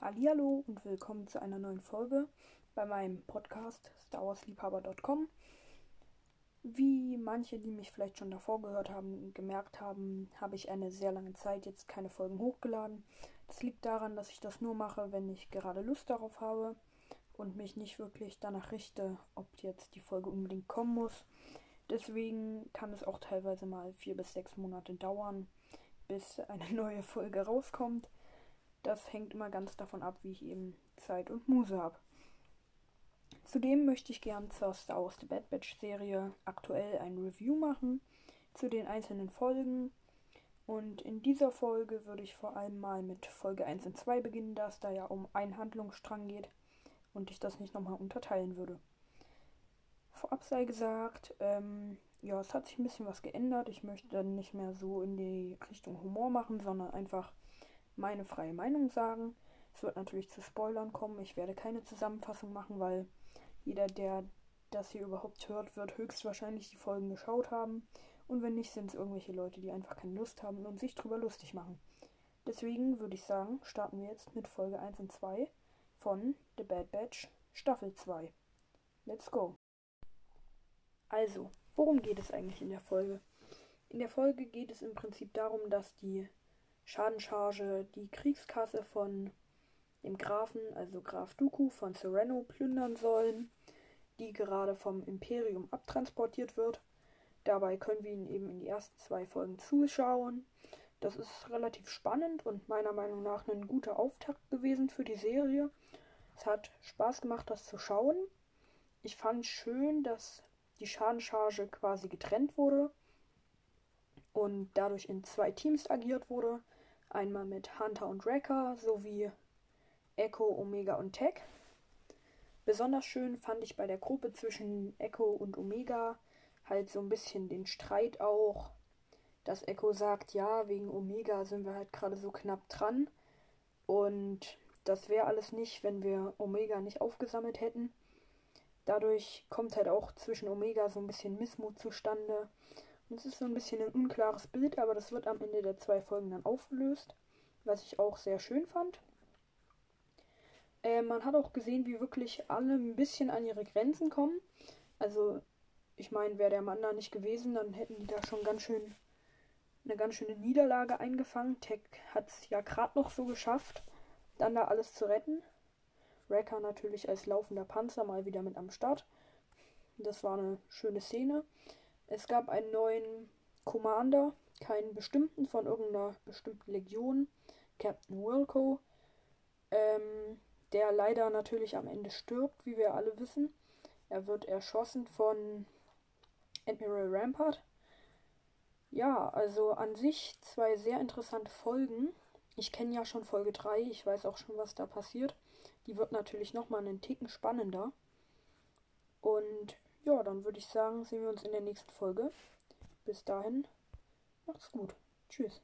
Hallihallo und willkommen zu einer neuen Folge bei meinem Podcast StarWarsLiebhaber.com. Wie manche, die mich vielleicht schon davor gehört haben, gemerkt haben, habe ich eine sehr lange Zeit jetzt keine Folgen hochgeladen. Das liegt daran, dass ich das nur mache, wenn ich gerade Lust darauf habe und mich nicht wirklich danach richte, ob jetzt die Folge unbedingt kommen muss. Deswegen kann es auch teilweise mal vier bis sechs Monate dauern, bis eine neue Folge rauskommt. Das hängt immer ganz davon ab, wie ich eben Zeit und Muse habe. Zudem möchte ich gern zur Star Wars The Bad Batch Serie aktuell ein Review machen zu den einzelnen Folgen. Und in dieser Folge würde ich vor allem mal mit Folge 1 und 2 beginnen, da es da ja um einen Handlungsstrang geht und ich das nicht nochmal unterteilen würde. Vorab sei gesagt, ähm, ja, es hat sich ein bisschen was geändert. Ich möchte dann nicht mehr so in die Richtung Humor machen, sondern einfach meine freie Meinung sagen. Es wird natürlich zu Spoilern kommen. Ich werde keine Zusammenfassung machen, weil jeder, der das hier überhaupt hört, wird höchstwahrscheinlich die Folgen geschaut haben. Und wenn nicht, sind es irgendwelche Leute, die einfach keine Lust haben und sich drüber lustig machen. Deswegen würde ich sagen, starten wir jetzt mit Folge 1 und 2 von The Bad Batch Staffel 2. Let's go! Also, worum geht es eigentlich in der Folge? In der Folge geht es im Prinzip darum, dass die Schadencharge die Kriegskasse von dem Grafen, also Graf Dooku von Sereno, plündern sollen, die gerade vom Imperium abtransportiert wird. Dabei können wir ihnen eben in die ersten zwei Folgen zuschauen. Das ist relativ spannend und meiner Meinung nach ein guter Auftakt gewesen für die Serie. Es hat Spaß gemacht, das zu schauen. Ich fand schön, dass die Schadencharge quasi getrennt wurde und dadurch in zwei Teams agiert wurde. Einmal mit Hunter und Wrecker sowie Echo, Omega und Tech. Besonders schön fand ich bei der Gruppe zwischen Echo und Omega halt so ein bisschen den Streit auch, dass Echo sagt, ja, wegen Omega sind wir halt gerade so knapp dran und das wäre alles nicht, wenn wir Omega nicht aufgesammelt hätten. Dadurch kommt halt auch zwischen Omega so ein bisschen Missmut zustande es ist so ein bisschen ein unklares Bild, aber das wird am Ende der zwei Folgen dann aufgelöst, was ich auch sehr schön fand. Äh, man hat auch gesehen, wie wirklich alle ein bisschen an ihre Grenzen kommen. Also, ich meine, wäre der Mann da nicht gewesen, dann hätten die da schon ganz schön eine ganz schöne Niederlage eingefangen. Tech hat es ja gerade noch so geschafft, dann da alles zu retten. Wrecker natürlich als laufender Panzer mal wieder mit am Start. Das war eine schöne Szene. Es gab einen neuen Commander, keinen bestimmten von irgendeiner bestimmten Legion, Captain Wilco, ähm, der leider natürlich am Ende stirbt, wie wir alle wissen. Er wird erschossen von Admiral Rampart. Ja, also an sich zwei sehr interessante Folgen. Ich kenne ja schon Folge 3, ich weiß auch schon, was da passiert. Die wird natürlich nochmal einen Ticken spannender. Und dann würde ich sagen, sehen wir uns in der nächsten Folge. Bis dahin, macht's gut. Tschüss.